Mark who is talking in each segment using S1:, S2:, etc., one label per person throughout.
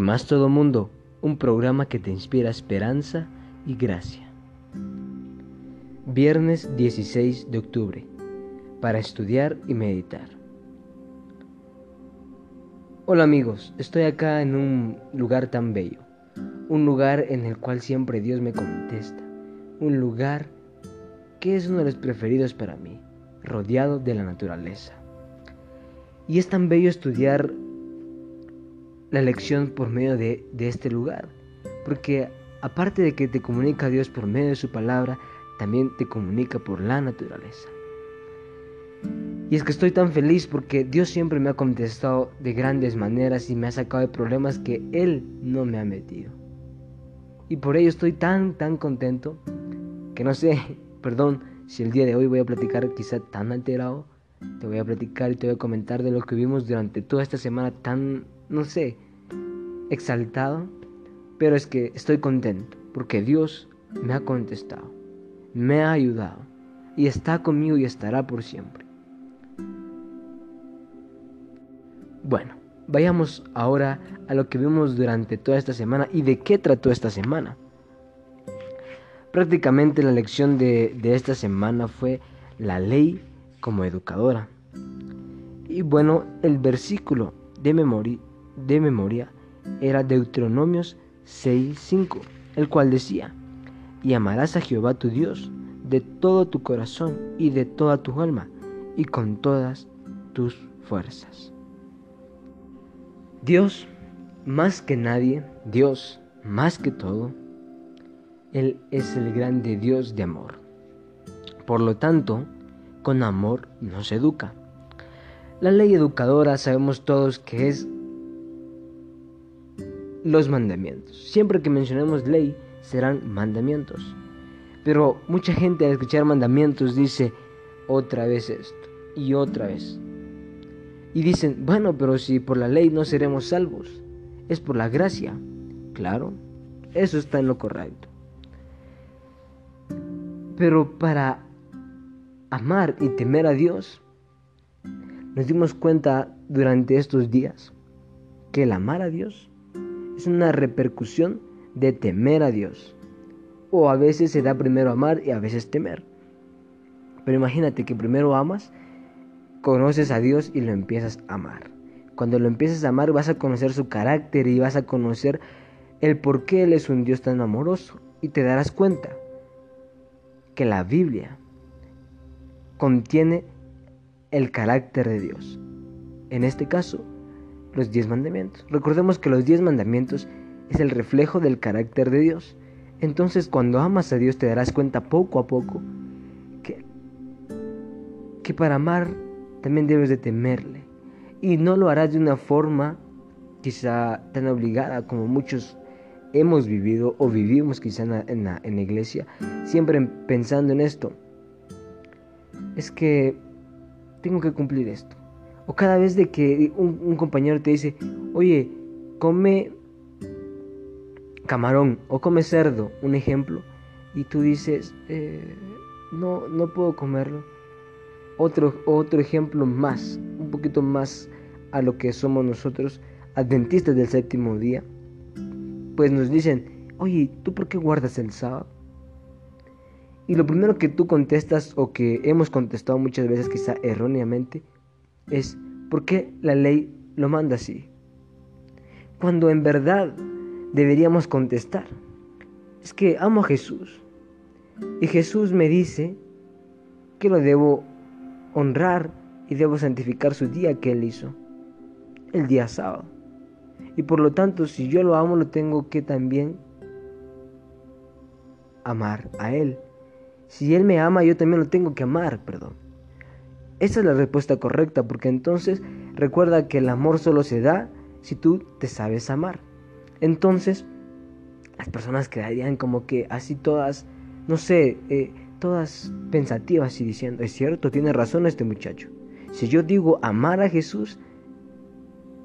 S1: más todo mundo, un programa que te inspira esperanza y gracia. Viernes 16 de octubre, para estudiar y meditar. Hola amigos, estoy acá en un lugar tan bello, un lugar en el cual siempre Dios me contesta, un lugar que es uno de los preferidos para mí, rodeado de la naturaleza. Y es tan bello estudiar la lección por medio de, este lugar. Porque aparte de que te comunica Dios por medio de su palabra, también te comunica por la naturaleza. Y es que estoy tan feliz porque Dios siempre me ha contestado de grandes maneras y me ha sacado de problemas que Él no me ha metido. Y por ello estoy tan, tan contento que no sé, perdón, si el día de hoy voy a platicar quizá tan alterado, te voy a platicar y te voy a comentar de lo que vimos durante toda esta semana tan no sé, exaltado, pero es que estoy contento porque Dios me ha contestado, me ha ayudado y está conmigo y estará por siempre. Bueno, vayamos ahora a lo que vimos durante toda esta semana y de qué trató esta semana. Prácticamente la lección de, de esta semana fue la ley como educadora. Y bueno, el versículo de memoria de memoria era Deuteronomios 6:5, el cual decía, y amarás a Jehová tu Dios de todo tu corazón y de toda tu alma y con todas tus fuerzas. Dios, más que nadie, Dios, más que todo, Él es el grande Dios de amor. Por lo tanto, con amor nos educa. La ley educadora sabemos todos que es los mandamientos. Siempre que mencionemos ley, serán mandamientos. Pero mucha gente al escuchar mandamientos dice otra vez esto y otra vez. Y dicen, bueno, pero si por la ley no seremos salvos, es por la gracia. Claro, eso está en lo correcto. Pero para amar y temer a Dios, nos dimos cuenta durante estos días que el amar a Dios es una repercusión de temer a Dios. O a veces se da primero amar y a veces temer. Pero imagínate que primero amas, conoces a Dios y lo empiezas a amar. Cuando lo empiezas a amar vas a conocer su carácter y vas a conocer el por qué Él es un Dios tan amoroso. Y te darás cuenta que la Biblia contiene el carácter de Dios. En este caso, los diez mandamientos. Recordemos que los diez mandamientos es el reflejo del carácter de Dios. Entonces cuando amas a Dios te darás cuenta poco a poco que, que para amar también debes de temerle. Y no lo harás de una forma quizá tan obligada como muchos hemos vivido o vivimos quizá en la, en la iglesia, siempre pensando en esto. Es que tengo que cumplir esto o cada vez de que un, compañero te dice, oye, come camarón o come cerdo, un ejemplo, y tú dices, eh, no, no puedo comerlo. Otro, otro ejemplo más, un poquito más a lo que somos nosotros, adventistas del séptimo día, pues nos dicen, oye, ¿tú por qué guardas el sábado? Y lo primero que tú contestas o que hemos contestado muchas veces quizá erróneamente es por qué la ley lo manda así. Cuando en verdad deberíamos contestar, es que amo a Jesús. Y Jesús me dice que lo debo honrar y debo santificar su día que Él hizo, el día sábado. Y por lo tanto, si yo lo amo, lo tengo que también amar a Él. Si Él me ama, yo también lo tengo que amar, perdón. Esa es la respuesta correcta, porque entonces recuerda que el amor solo se da si tú te sabes amar. Entonces, las personas quedarían como que así todas, no sé, eh, todas pensativas y diciendo, es cierto, tiene razón este muchacho. Si yo digo amar a Jesús,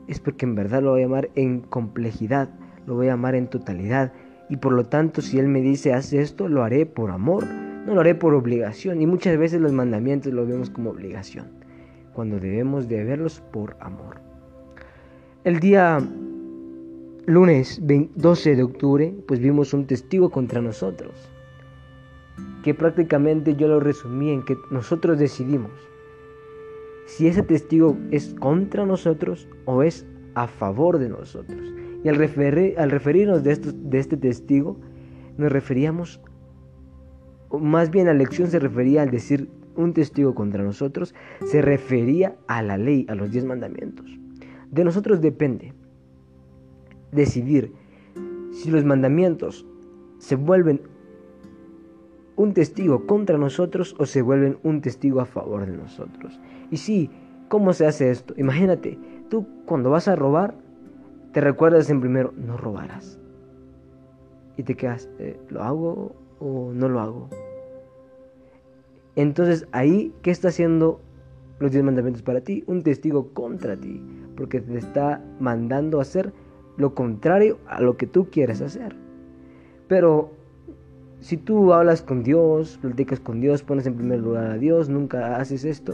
S1: es porque en verdad lo voy a amar en complejidad, lo voy a amar en totalidad. Y por lo tanto, si Él me dice, haz esto, lo haré por amor no lo haré por obligación y muchas veces los mandamientos los vemos como obligación, cuando debemos de verlos por amor. El día lunes 12 de octubre, pues vimos un testigo contra nosotros, que prácticamente yo lo resumí en que nosotros decidimos si ese testigo es contra nosotros o es a favor de nosotros. Y al, al referirnos de, de este testigo, nos referíamos, más bien la lección se refería al decir un testigo contra nosotros, se refería a la ley, a los diez mandamientos. De nosotros depende decidir si los mandamientos se vuelven un testigo contra nosotros o se vuelven un testigo a favor de nosotros. Y sí, ¿cómo se hace esto? Imagínate, tú cuando vas a robar, te recuerdas en primero, no robarás. Y te quedas, eh, ¿lo hago o no lo hago? Entonces ahí, ¿qué está haciendo los diez mandamientos para ti? Un testigo contra ti, porque te está mandando a hacer lo contrario a lo que tú quieres hacer. Pero si tú hablas con Dios, platicas con Dios, pones en primer lugar a Dios, nunca haces esto,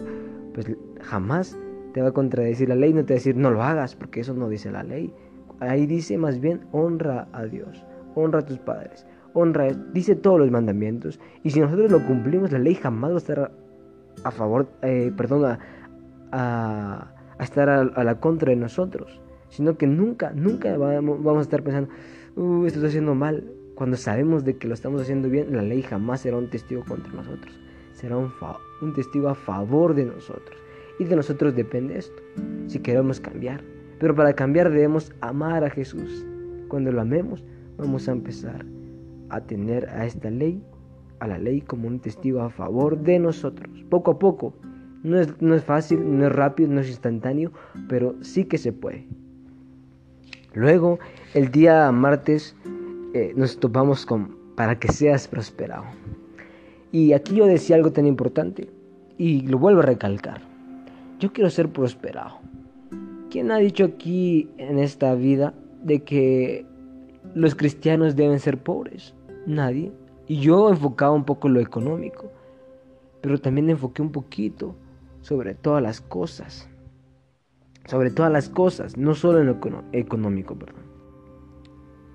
S1: pues jamás te va a contradecir la ley, no te va a decir no lo hagas, porque eso no dice la ley. Ahí dice más bien honra a Dios, honra a tus padres, honra, dice todos los mandamientos. Y si nosotros lo cumplimos, la ley jamás va a estar a favor, eh, perdón, a, estar a la contra de nosotros sino que nunca, nunca vamos, a estar pensando, uh, esto está haciendo mal. Cuando sabemos de que lo estamos haciendo bien, la ley jamás será un testigo contra nosotros, será un, un testigo a favor de nosotros. Y de nosotros depende esto, si queremos cambiar. Pero para cambiar debemos amar a Jesús. Cuando lo amemos, vamos a empezar a tener a esta ley, a la ley como un testigo a favor de nosotros. Poco a poco. No es, no es fácil, no es rápido, no es instantáneo, pero sí que se puede. Luego, el día martes, eh, nos topamos con para que seas prosperado. Y aquí yo decía algo tan importante y lo vuelvo a recalcar. Yo quiero ser prosperado. ¿Quién ha dicho aquí en esta vida de que los cristianos deben ser pobres? Nadie. Y yo enfocaba un poco lo económico, pero también enfoqué un poquito sobre todas las cosas sobre todas las cosas, no solo en lo económico.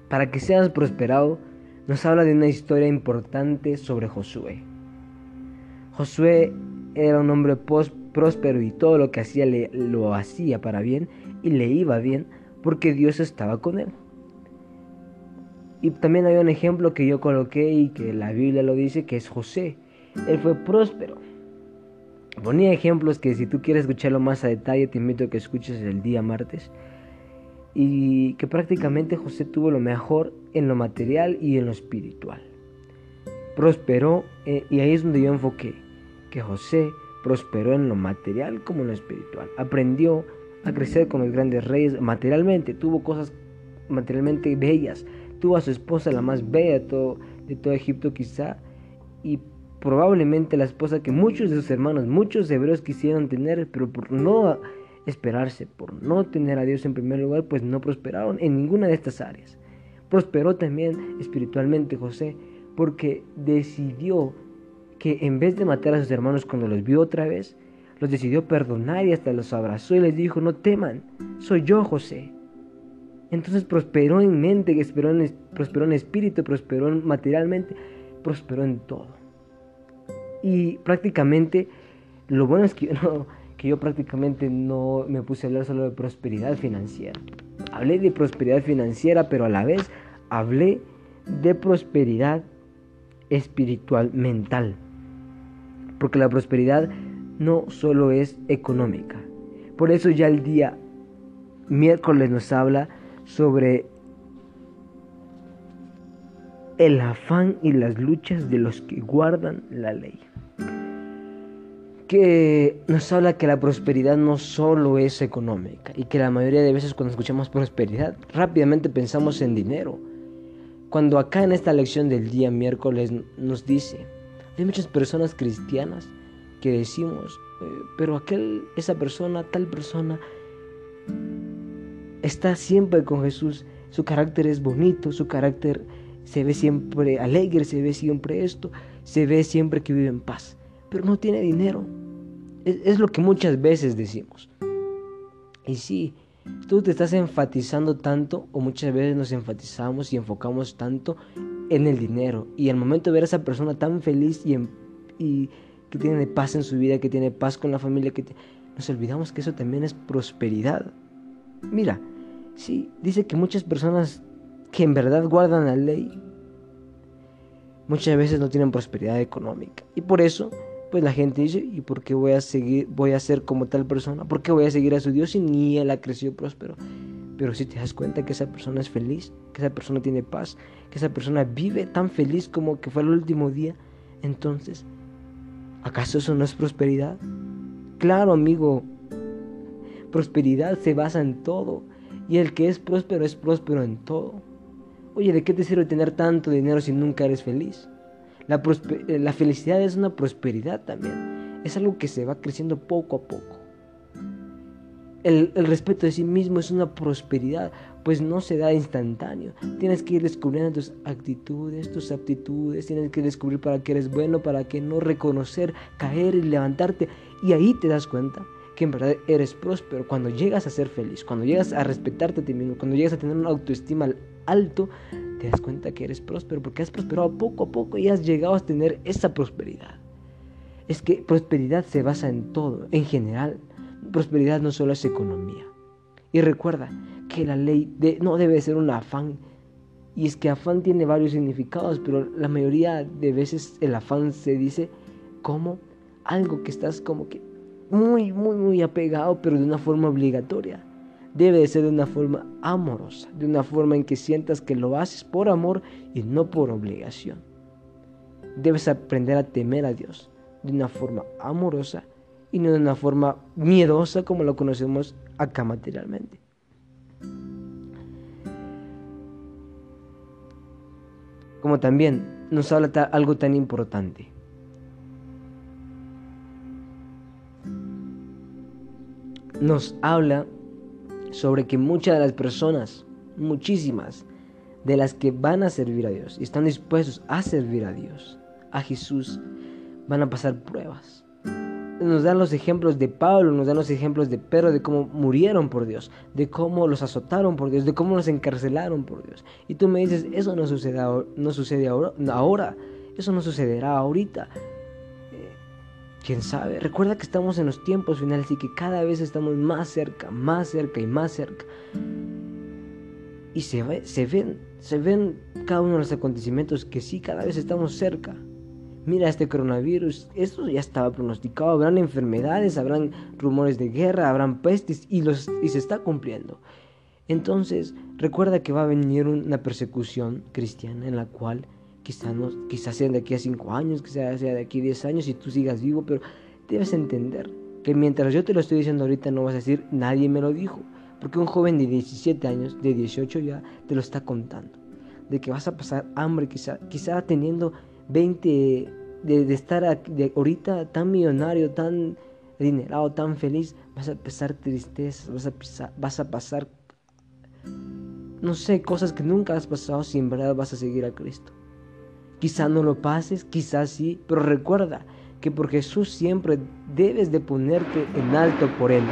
S1: Para que seas prosperado, nos habla de una historia importante sobre Josué. Josué era un hombre próspero y todo lo que hacía lo hacía para bien y le iba bien porque Dios estaba con él. Y también hay un ejemplo que yo coloqué y que la Biblia lo dice, que es José. Él fue próspero. Ponía ejemplos que si tú quieres escucharlo más a detalle, te invito a que escuches el día martes. Y que prácticamente José tuvo lo mejor en lo material y en lo espiritual. Prosperó, eh, y ahí es donde yo enfoqué, que José prosperó en lo material como en lo espiritual. Aprendió a crecer con los grandes reyes materialmente, tuvo cosas materialmente bellas, tuvo a su esposa la más bella de todo, de todo Egipto quizá, y probablemente la esposa que muchos de sus hermanos, muchos hebreos quisieron tener, pero por no esperarse, por no tener a Dios en primer lugar, pues no prosperaron en ninguna de estas áreas. Prosperó también espiritualmente José, porque decidió que en vez de matar a sus hermanos cuando los vio otra vez, los decidió perdonar y hasta los abrazó y les dijo, no teman, soy yo José. Entonces prosperó en mente, prosperó en, prosperó en espíritu, prosperó materialmente, prosperó en todo. Y prácticamente, lo bueno es que yo, que yo prácticamente no me puse a hablar solo de prosperidad financiera. Hablé de prosperidad financiera, pero a la vez hablé de prosperidad espiritual, mental. Porque la prosperidad no solo es económica. Por eso ya el día miércoles nos habla sobre el afán y las luchas de los que guardan la ley que nos habla que la prosperidad no solo es económica y que la mayoría de veces cuando escuchamos prosperidad rápidamente pensamos en dinero. Cuando acá en esta lección del día miércoles nos dice, hay muchas personas cristianas que decimos, eh, pero aquel, esa persona, tal persona, está siempre con Jesús, su carácter es bonito, su carácter se ve siempre alegre, se ve siempre esto, se ve siempre que vive en paz pero no tiene dinero. Es, lo que muchas veces decimos. Y sí, Tú te estás enfatizando tanto, o muchas veces nos enfatizamos y enfocamos tanto en el dinero. Y al momento de ver a esa persona tan feliz y, que tiene paz en su vida, que tiene paz con la familia, que nos olvidamos que eso también es prosperidad. Mira, sí, dice que muchas personas que en verdad guardan la ley, muchas veces no tienen prosperidad económica. Y por eso, pues la gente dice, ¿y por qué voy a seguir, voy a ser como tal persona? ¿Por qué voy a seguir a su Dios si ni él ha crecido próspero? Pero si te das cuenta que esa persona es feliz, que esa persona tiene paz, que esa persona vive tan feliz como que fue el último día, entonces, ¿acaso eso no es prosperidad? Claro, amigo, prosperidad se basa en todo. Y el que es próspero es próspero en todo. Oye, ¿de qué te sirve tener tanto dinero si nunca eres feliz? La, eh, la felicidad es una prosperidad también. Es algo que se va creciendo poco a poco. El, el, respeto de sí mismo es una prosperidad, pues no se da instantáneo. Tienes que ir descubriendo tus actitudes, tus aptitudes, tienes que descubrir para qué eres bueno, para qué no, reconocer, caer y levantarte. Y ahí te das cuenta que en verdad eres próspero. Cuando llegas a ser feliz, cuando llegas a respetarte a ti mismo, cuando llegas a tener una autoestima alto, te das cuenta que eres próspero porque has prosperado poco a poco y has llegado a tener esa prosperidad. Es que prosperidad se basa en todo, en general. Prosperidad no solo es economía. Y recuerda que la ley no debe ser un afán. Y es que afán tiene varios significados, pero la mayoría de veces el afán se dice como algo que estás como que muy, muy, muy apegado, pero de una forma obligatoria. Debe de ser de una forma amorosa, de una forma en que sientas que lo haces por amor y no por obligación. Debes aprender a temer a Dios de una forma amorosa y no de una forma miedosa como lo conocemos acá materialmente. Como también nos habla algo tan importante. Nos habla sobre que muchas de las personas, muchísimas, de las que van a servir a Dios y están dispuestos a servir a Dios, a Jesús, van a pasar pruebas. Nos dan los ejemplos de Pablo, nos dan los ejemplos de Pedro, de cómo murieron por Dios, de cómo los azotaron por Dios, de cómo los encarcelaron por Dios. Y tú me dices, eso no sucede, no sucede ahora, ahora, eso no sucederá ahorita. ¿Quién sabe? Recuerda que estamos en los tiempos finales y que cada vez estamos más cerca, más cerca y más cerca. Y se, ven, se ven cada uno de los acontecimientos que sí, cada vez estamos cerca. Mira este coronavirus, esto ya estaba pronosticado, habrán enfermedades, habrán rumores de guerra, habrán pestes y se está cumpliendo. Entonces, recuerda que va a venir una persecución cristiana en la cual Quizás sea de aquí a 5 años, quizás sea de aquí a 10 años y tú sigas vivo, pero debes entender que mientras yo te lo estoy diciendo ahorita no vas a decir nadie me lo dijo, porque un joven de 17 años, de 18 ya, te lo está contando, de que vas a pasar hambre, quizá, quizá teniendo 20, de, estar de ahorita tan millonario, tan adinerado, tan feliz, vas a pasar tristeza, vas a, vas a pasar, no sé, cosas que nunca has pasado si en verdad vas a seguir a Cristo. Quizá no lo pases, quizás sí, pero recuerda que por Jesús siempre debes de ponerte en alto por Él.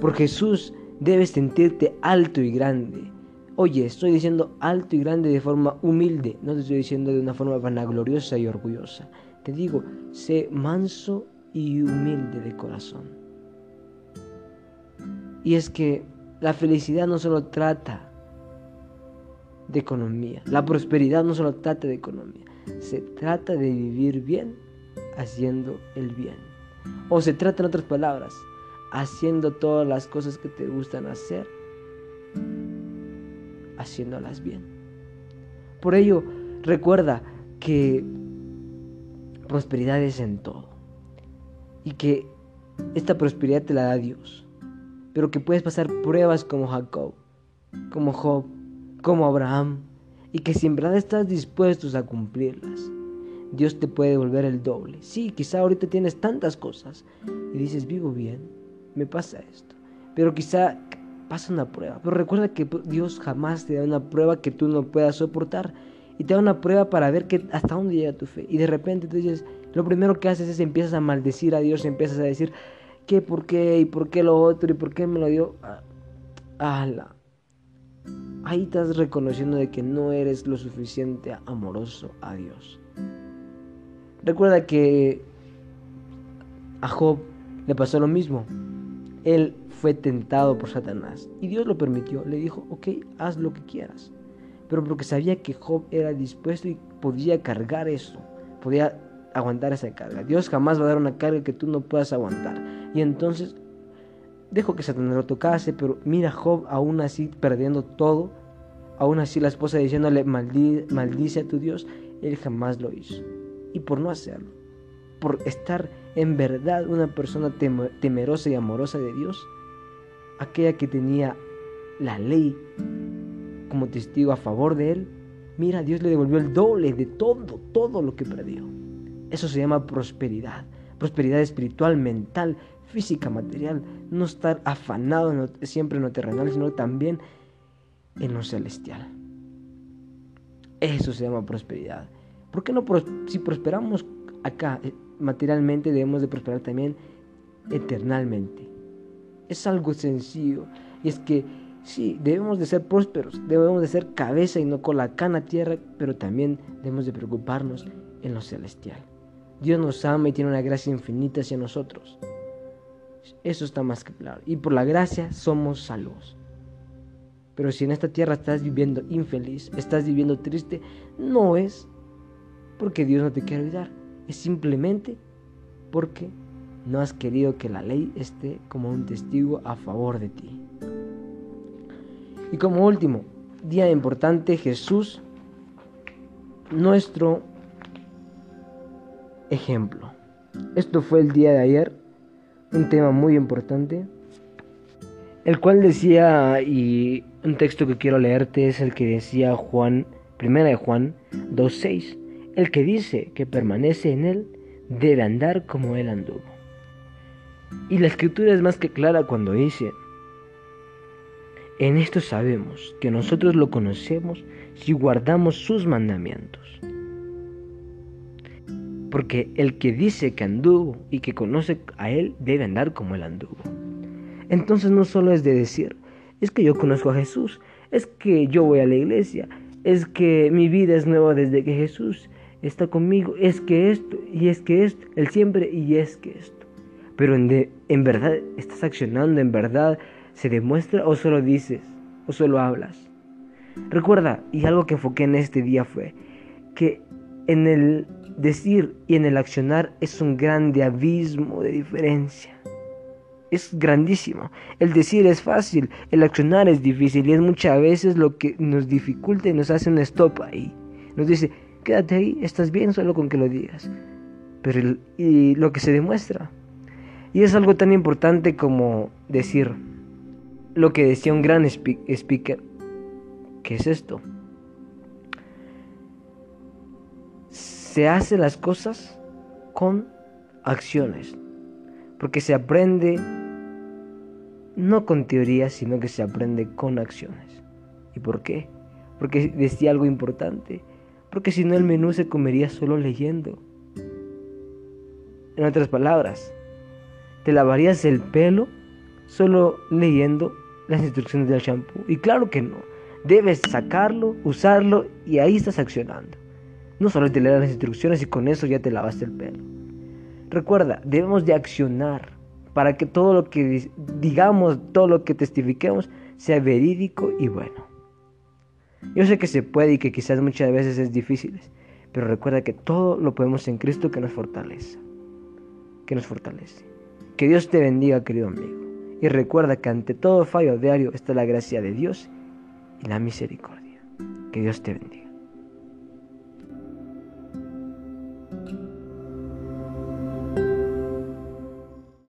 S1: Por Jesús debes sentirte alto y grande. Oye, estoy diciendo alto y grande de forma humilde, no te estoy diciendo de una forma vanagloriosa y orgullosa. Te digo, sé manso y humilde de corazón. Y es que la felicidad no solo trata de economía. La prosperidad no solo trata de economía, se trata de vivir bien haciendo el bien. O se trata en otras palabras, haciendo todas las cosas que te gustan hacer, haciéndolas bien. Por ello, recuerda que prosperidad es en todo. Y que esta prosperidad te la da Dios. Pero que puedes pasar pruebas como Jacob, como Job, como Abraham, y que si en verdad estás dispuestos a cumplirlas, Dios te puede devolver el doble. Sí, quizá ahorita tienes tantas cosas y dices, vivo bien, me pasa esto, pero quizá pasa una prueba. Pero recuerda que Dios jamás te da una prueba que tú no puedas soportar y te da una prueba para ver que hasta dónde llega tu fe. Y de repente tú dices, lo primero que haces es empiezas a maldecir a Dios, empiezas a decir, ¿qué, por qué, y por qué lo otro, y por qué me lo dio. Ah, ala, ahí estás reconociendo de que no eres lo suficiente amoroso a Dios. Recuerda que a Job le pasó lo mismo. Él fue tentado por Satanás y Dios lo permitió. Le dijo, ok, haz lo que quieras. Pero porque sabía que Job era dispuesto y podía cargar eso, podía aguantar esa carga. Dios jamás va a dar una carga que tú no puedas aguantar. Y entonces dejó que Satanás lo tocase, pero mira Job aún así perdiendo todo, aún así la esposa diciéndole maldice a tu Dios, él jamás lo hizo. Y por no hacerlo, por estar en verdad una persona temerosa y amorosa de Dios, aquella que tenía la ley como testigo a favor de él, mira, Dios le devolvió el doble de todo, todo lo que perdió. Eso se llama prosperidad, prosperidad espiritual, mental, física, material, no estar afanado siempre en lo terrenal, sino también en lo celestial. Eso se llama prosperidad. ¿Por qué no si prosperamos acá eh, materialmente debemos de prosperar también eternalmente? Es algo sencillo y es que sí, debemos de ser prósperos, debemos de ser cabeza y no con la cana tierra, pero también debemos de preocuparnos en lo celestial. Dios nos ama y tiene una gracia infinita hacia nosotros. Eso está más que claro. Y por la gracia somos salvos. Pero si en esta tierra estás viviendo infeliz, estás viviendo triste, no es porque Dios no te quiere ayudar. Es simplemente porque no has querido que la ley esté como un testigo a favor de ti. Y como último, día importante, Jesús, nuestro ejemplo. Esto fue el día de ayer un tema muy importante, el cual decía, y un texto que quiero leerte es el que decía Juan, primera de Juan 2.6, el que dice que permanece en él debe andar como él anduvo. Y la escritura es más que clara cuando dice, en esto sabemos que nosotros lo conocemos si guardamos sus mandamientos porque el que dice que anduvo y que conoce a Él debe andar como Él anduvo. Entonces no solo es de decir, es que yo conozco a Jesús, es que yo voy a la iglesia, es que mi vida es nueva desde que Jesús está conmigo, es que esto, y es que esto, Él siempre, y es que esto. Pero en, en verdad estás accionando, en verdad se demuestra o solo dices, o solo hablas. Recuerda, y algo que enfoqué en este día fue que en el decir y en el accionar es un grande abismo de diferencia. Es grandísimo. El decir es fácil, el accionar es difícil y es muchas veces lo que nos dificulta y nos hace un stop ahí. Nos dice, quédate ahí, estás bien solo con que lo digas. Pero y lo que se demuestra. Y es algo tan importante como decir lo que decía un gran speaker. ¿Qué es esto? Se hace las cosas con acciones. Porque se aprende no con teoría, sino que se aprende con acciones. ¿Y por qué? Porque decía algo importante. Porque si no el menú se comería solo leyendo. En otras palabras, te lavarías el pelo solo leyendo las instrucciones del shampoo. Y claro que no. Debes sacarlo, usarlo y ahí estás accionando. No solo te leer las instrucciones y con eso ya te lavaste el pelo. Recuerda, debemos de accionar para que todo lo que digamos, todo lo que testifiquemos sea verídico y bueno. Yo sé que se puede y que quizás muchas veces es difícil, pero recuerda que todo lo podemos en Cristo que nos fortalece. Que nos fortalece. Que Dios te bendiga, querido amigo. Y recuerda que ante todo fallo diario está la gracia de Dios y la misericordia. Que Dios te bendiga.